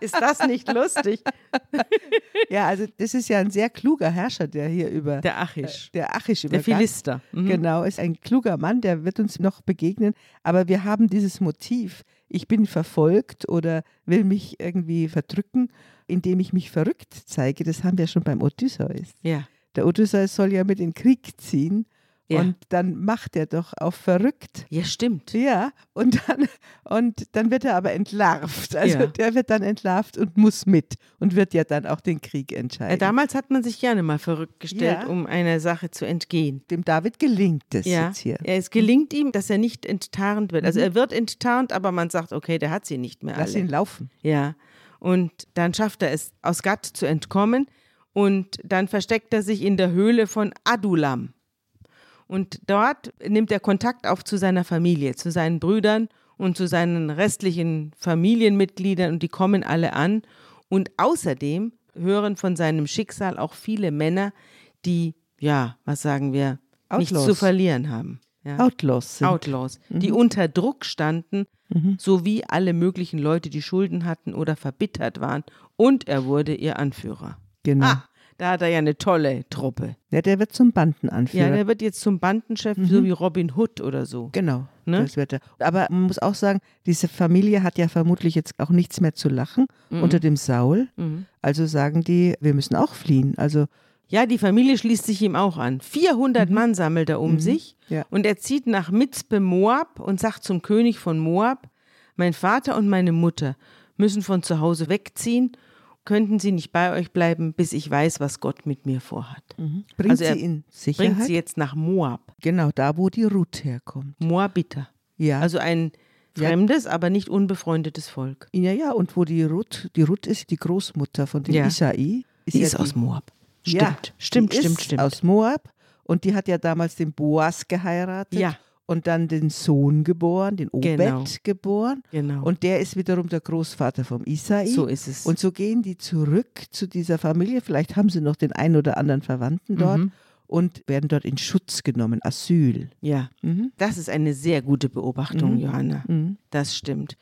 ist das nicht lustig? [laughs] Ja, also das ist ja ein sehr kluger Herrscher, der hier über Der Achish, der Achisch über der Philister. Mhm. Genau, ist ein kluger Mann, der wird uns noch begegnen. Aber wir haben dieses Motiv, ich bin verfolgt oder will mich irgendwie verdrücken, indem ich mich verrückt zeige. Das haben wir schon beim Odysseus. Ja. Der Odysseus soll ja mit in den Krieg ziehen Ja. und dann macht er doch auf verrückt. ja, stimmt. Ja, und dann, und dann wird er aber entlarvt. Also Ja. der wird dann entlarvt und muss mit und wird ja dann auch den Krieg entscheiden. damals hat man sich gerne mal verrückt gestellt, Ja. um einer Sache zu entgehen. Dem David gelingt es Ja, jetzt hier. es gelingt ihm, dass er nicht enttarnt wird. Also er wird enttarnt, aber man sagt, okay, der hat sie nicht mehr Lass alle. ihn laufen. Ja, und dann schafft er es, aus Gad zu entkommen und dann versteckt er sich in der Höhle von Adulam. Und dort nimmt er Kontakt auf zu seiner Familie, zu seinen Brüdern und zu seinen restlichen Familienmitgliedern und die kommen alle an. Und außerdem hören von seinem Schicksal auch viele Männer, die, ja, was sagen wir, nichts Outlaws. zu verlieren haben. Ja. Outlaws sind. Outlaws, die unter Druck standen, sowie alle möglichen Leute, die Schulden hatten oder verbittert waren. Und er wurde ihr Anführer. Genau. Ah, da hat er ja eine tolle Truppe. Ja, der wird zum Ja, Bandenanführer. der wird jetzt zum Bandenchef, so wie Robin Hood oder so. genau. Ne? Das wird er. Aber man muss auch sagen, diese Familie hat ja vermutlich jetzt auch nichts mehr zu lachen unter dem Saul. Mhm. Also sagen die, wir müssen auch fliehen. Also Ja, die Familie schließt sich ihm auch an. 400 Mann sammelt er um sich Mhm. Ja. und er zieht nach Mitzpe Moab und sagt zum König von Moab, mein Vater und meine Mutter müssen von zu Hause wegziehen. Könnten sie nicht bei euch bleiben, bis ich weiß, was Gott mit mir vorhat? bringt Also er sie in Sicherheit. Bringt sie jetzt nach Moab. genau, da wo die Ruth herkommt. Moabiter. Ja. Also ein Ja. fremdes, aber nicht unbefreundetes Volk. ja, ja, und wo die Ruth, die Ruth ist die Großmutter von dem Ja. Isai. Die ja ist aus Moab. Stimmt, Ja, stimmt, die stimmt, ist stimmt. Aus Moab und die hat ja damals den Boas geheiratet Ja. Und dann den Sohn geboren, den Obed Genau. geboren. Genau. Und der ist wiederum der Großvater vom Isai. so ist es. Und so gehen die zurück zu dieser Familie. Vielleicht haben sie noch den einen oder anderen Verwandten dort. Mhm. und werden dort in Schutz genommen, Asyl. Ja, Mhm. das ist eine sehr gute Beobachtung, Johanna. Mhm. Das stimmt.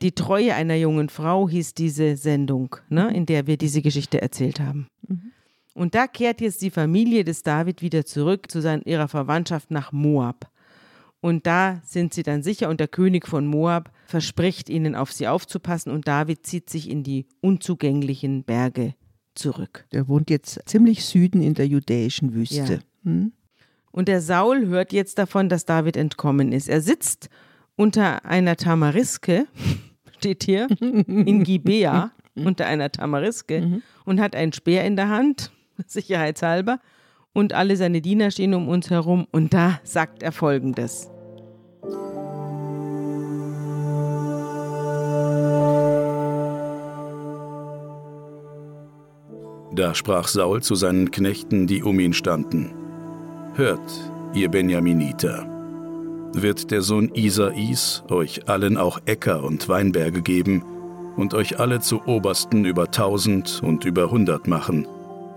Die Treue einer jungen Frau hieß diese Sendung, ne, in der wir diese Geschichte erzählt haben. Mhm. Und da kehrt jetzt die Familie des David wieder zurück zu seiner, ihrer Verwandtschaft nach Moab. Und da sind sie dann sicher und der König von Moab verspricht ihnen auf sie aufzupassen und David zieht sich in die unzugänglichen Berge zurück. Der wohnt jetzt ziemlich Süden in der judäischen Wüste. Ja. Hm? Und der Saul hört jetzt davon, dass David entkommen ist. Er sitzt unter einer Tamariske, [laughs] steht hier, in [laughs] Gibea, unter einer Tamariske und hat einen Speer in der Hand, [laughs] sicherheitshalber. Und alle seine Diener stehen um uns herum. Und da sagt er folgendes. Da sprach Saul zu seinen Knechten, die um ihn standen: Hört, ihr Benjaminiter, wird der Sohn Isais euch allen auch Äcker und Weinberge geben und euch alle zu Obersten über tausend und über hundert machen,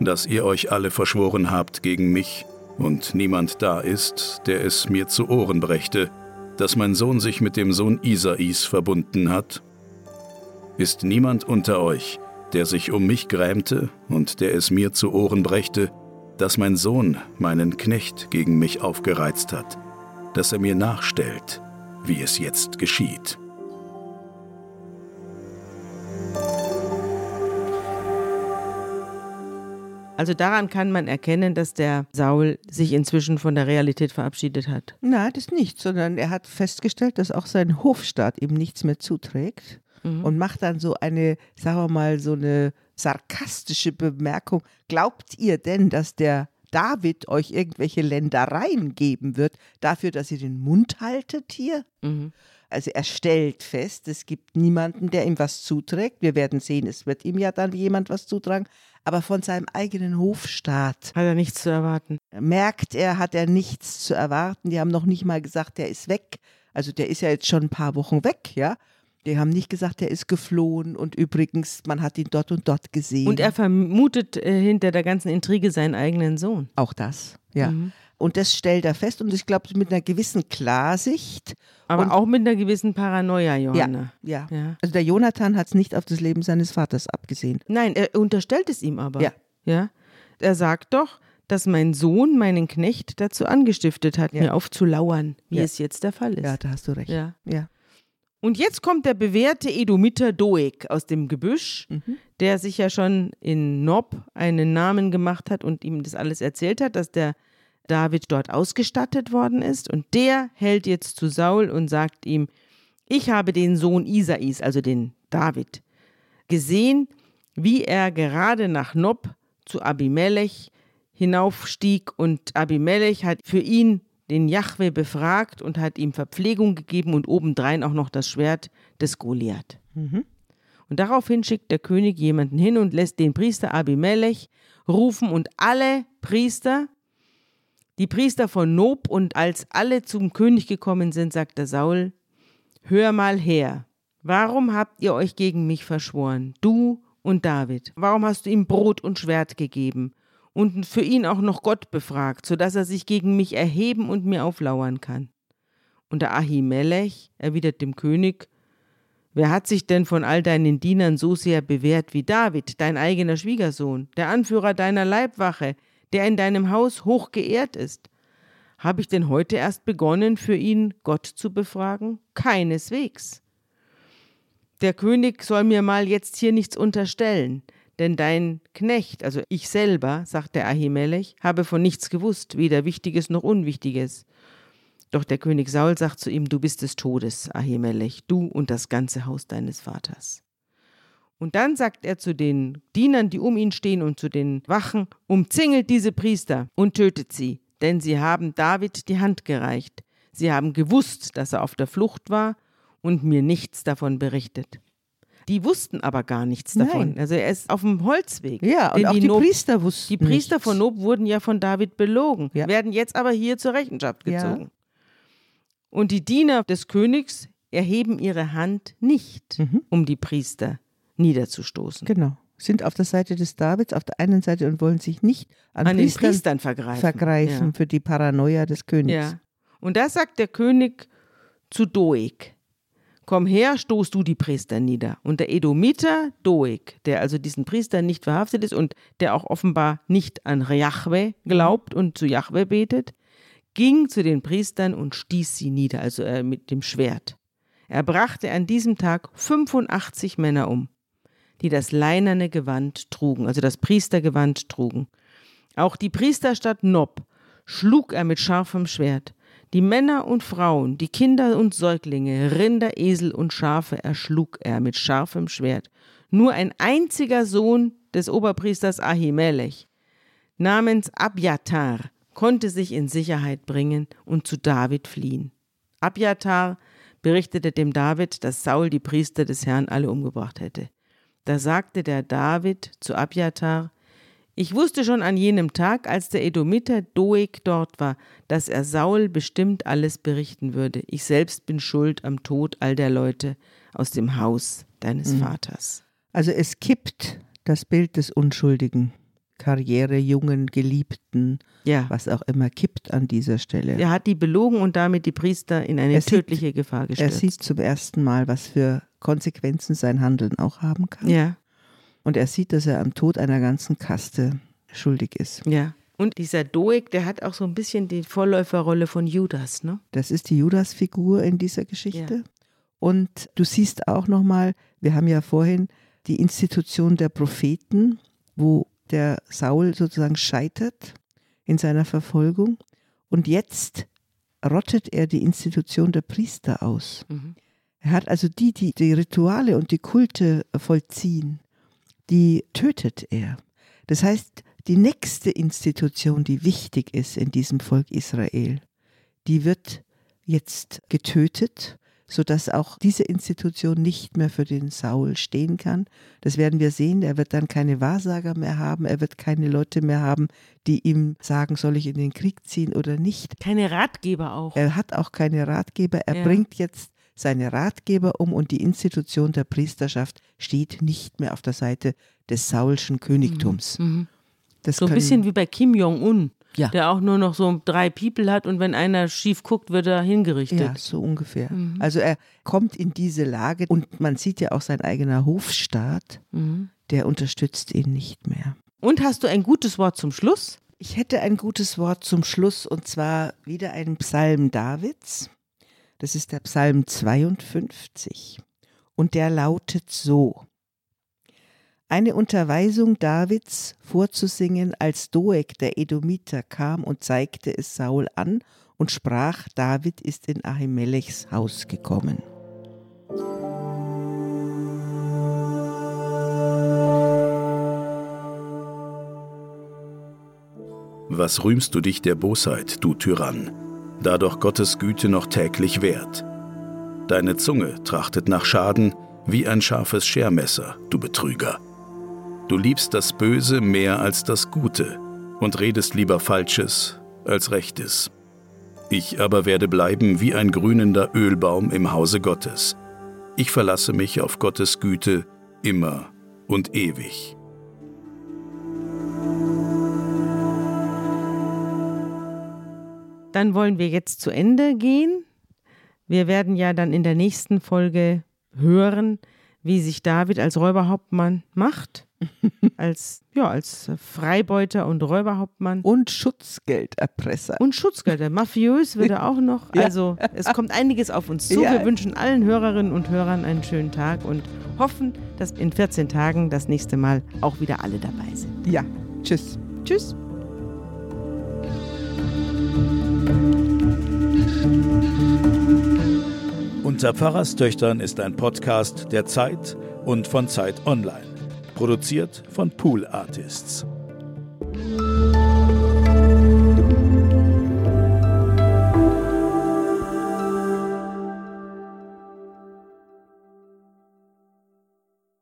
dass ihr euch alle verschworen habt gegen mich und niemand da ist, der es mir zu Ohren brächte, dass mein Sohn sich mit dem Sohn Isais verbunden hat? Ist niemand unter euch, der sich um mich grämte und der es mir zu Ohren brächte, dass mein Sohn meinen Knecht gegen mich aufgereizt hat, dass er mir nachstellt, wie es jetzt geschieht. Also daran kann man erkennen, dass der Saul sich inzwischen von der Realität verabschiedet hat. Nein, das nicht, sondern er hat festgestellt, dass auch sein Hofstaat ihm nichts mehr zuträgt und macht dann so eine, sagen wir mal, so eine sarkastische Bemerkung. Glaubt ihr denn, dass der David euch irgendwelche Ländereien geben wird, dafür, dass ihr den Mund haltet hier? Also er stellt fest, es gibt niemanden, der ihm was zuträgt. Wir werden sehen, es wird ihm ja dann jemand was zutragen. Aber von seinem eigenen Hofstaat Hat er nichts zu erwarten. merkt er, hat er nichts zu erwarten. Die haben noch nicht mal gesagt, der ist weg. Also der ist ja jetzt schon ein paar Wochen weg, ja. Die haben nicht gesagt, der ist geflohen und übrigens, man hat ihn dort und dort gesehen. Und er vermutet äh, hinter der ganzen Intrige seinen eigenen Sohn. auch das, ja. Und das stellt er fest und ich glaube mit einer gewissen Klarsicht. Aber und, auch mit einer gewissen Paranoia, ja, Johanna. ja, Ja. Also der Jonathan hat es nicht auf das Leben seines Vaters abgesehen. Nein, er unterstellt es ihm aber. Ja. ja. Er sagt doch, dass mein Sohn meinen Knecht dazu angestiftet hat, Ja. mir aufzulauern, wie Ja. es jetzt der Fall ist. Ja, da hast du recht. Ja. ja. Und jetzt kommt der bewährte Edomiter Doeg aus dem Gebüsch, der sich ja schon in Nob einen Namen gemacht hat und ihm das alles erzählt hat, dass der David dort ausgestattet worden ist. Und der hält jetzt zu Saul und sagt ihm, ich habe den Sohn Isais, also den David, gesehen, wie er gerade nach Nob zu Abimelech hinaufstieg und Abimelech hat für ihn den Jahwe befragt und hat ihm Verpflegung gegeben und obendrein auch noch das Schwert des Goliath. Und daraufhin schickt der König jemanden hin und lässt den Priester Abimelech rufen und alle Priester, die Priester von Nob und als alle zum König gekommen sind, sagt der Saul, hör mal her, warum habt ihr euch gegen mich verschworen, du und David? Warum hast du ihm Brot und Schwert gegeben und für ihn auch noch Gott befragt, sodass er sich gegen mich erheben und mir auflauern kann? Und der Ahimelech erwidert dem König, Wer hat sich denn von all deinen Dienern so sehr bewährt wie David, dein eigener Schwiegersohn, der Anführer deiner Leibwache, der in deinem Haus hoch geehrt ist? Habe ich denn heute erst begonnen, für ihn Gott zu befragen? Keineswegs. Der König soll mir mal jetzt hier nichts unterstellen, denn dein Knecht, also ich selber, sagt der Ahimelech, habe von nichts gewusst, weder Wichtiges noch Unwichtiges. Doch der König Saul sagt zu ihm, du bist des Todes, Ahimelech, du und das ganze Haus deines Vaters. Und dann sagt er zu den Dienern, die um ihn stehen und zu den Wachen, umzingelt diese Priester und tötet sie, denn sie haben David die Hand gereicht. Sie haben gewusst, dass er auf der Flucht war und mir nichts davon berichtet. Die wussten aber gar nichts davon. Nein. Also er ist auf dem Holzweg. Ja, und auch die, Nob- Priester wussten die Priester nichts. von Nob wurden ja von David belogen, Ja. werden jetzt aber hier zur Rechenschaft Ja. gezogen. Und die Diener des Königs erheben ihre Hand nicht, Mhm. um die Priester niederzustoßen. Genau. sind auf der Seite des Davids auf der einen Seite und wollen sich nicht an, An den Priestern, Priestern vergreifen. vergreifen Ja. für die Paranoia des Königs. Ja. Und da sagt der König zu Doeg, komm her, stoß du die Priester nieder. Und der Edomiter Doeg, der also diesen Priester nicht verhaftet ist und der auch offenbar nicht an Jahwe glaubt und zu Jahwe betet, ging zu den Priestern und stieß sie nieder, also äh, mit dem Schwert. Er brachte an diesem Tag 85 Männer um, die das leinerne Gewand trugen, also das Priestergewand trugen. Auch die Priesterstadt Nob schlug er mit scharfem Schwert. Die Männer und Frauen, die Kinder und Säuglinge, Rinder, Esel und Schafe erschlug er mit scharfem Schwert. Nur ein einziger Sohn des Oberpriesters Ahimelech, namens Abjatar, konnte sich in Sicherheit bringen und zu David fliehen. Abjatar berichtete dem David, dass Saul die Priester des Herrn alle umgebracht hätte. Da sagte der David zu Abjatar, ich wusste schon an jenem Tag, als der Edomiter Doeg dort war, dass er Saul bestimmt alles berichten würde. Ich selbst bin schuld am Tod all der Leute aus dem Haus deines Vaters. Also es kippt das Bild des unschuldigen, Karriere, jungen, Geliebten, Ja. was auch immer, kippt an dieser Stelle. Er hat die belogen und damit die Priester in eine Er sieht- tödliche Gefahr er gestürzt. sieht zum ersten Mal, was für Konsequenzen sein Handeln auch haben kann. ja, Und er sieht, dass er am Tod einer ganzen Kaste schuldig ist. ja. Und dieser Doeg, der hat auch so ein bisschen die Vorläuferrolle von Judas, ne? Das ist die Judas-Figur in dieser Geschichte. Und du siehst auch nochmal, wir haben ja vorhin die Institution der Propheten, wo der Saul sozusagen scheitert in seiner Verfolgung. Und jetzt rottet er die Institution der Priester aus. Mhm. Er hat also die, die die Rituale und die Kulte vollziehen, die tötet er. Das heißt, die nächste Institution, die wichtig ist in diesem Volk Israel, die wird jetzt getötet, sodass auch diese Institution nicht mehr für den Saul stehen kann. Das werden wir sehen. Er wird dann keine Wahrsager mehr haben. Er wird keine Leute mehr haben, die ihm sagen, soll ich in den Krieg ziehen oder nicht. Keine Ratgeber auch. Er hat auch keine Ratgeber. Er Ja. bringt jetzt seine Ratgeber um und die Institution der Priesterschaft steht nicht mehr auf der Seite des saulschen Königtums. Mhm. Das So ein bisschen wie bei Kim Jong-un, Ja. der auch nur noch so drei People hat und wenn einer schief guckt, wird er hingerichtet. Ja, so ungefähr. Mhm. Also er kommt in diese Lage und man sieht ja auch sein eigener Hofstaat, Mhm. der unterstützt ihn nicht mehr. Und hast du ein gutes Wort zum Schluss? Ich hätte ein gutes Wort zum Schluss und zwar wieder einen Psalm Davids. Das ist der Psalm 52 und der lautet so. Eine Unterweisung Davids vorzusingen, als Doeg der Edomiter kam und zeigte es Saul an und sprach, David ist in Ahimelechs Haus gekommen. Was rühmst du dich der Bosheit, du Tyrann, da doch Gottes Güte noch täglich währt? Deine Zunge trachtet nach Schaden wie ein scharfes Schermesser, du Betrüger. Du liebst das Böse mehr als das Gute und redest lieber Falsches als Rechtes. Ich aber werde bleiben wie ein grünender Ölbaum im Hause Gottes. Ich verlasse mich auf Gottes Güte immer und ewig. Dann wollen wir jetzt zu Ende gehen. Wir werden ja dann in der nächsten Folge hören, wie sich David als Räuberhauptmann macht. [laughs] als, ja, als Freibeuter und Räuberhauptmann. Und Schutzgelderpresser. Und Schutzgelder. Mafiös wird er auch noch. [laughs] Ja. Also es kommt einiges auf uns zu. Ja. Wir wünschen allen Hörerinnen und Hörern einen schönen Tag und hoffen, dass in 14 Tagen das nächste Mal auch wieder alle dabei sind. Ja, tschüss. Tschüss. Unter Pfarrerstöchtern ist ein Podcast der Zeit und von Zeit Online. Produziert von Pool Artists.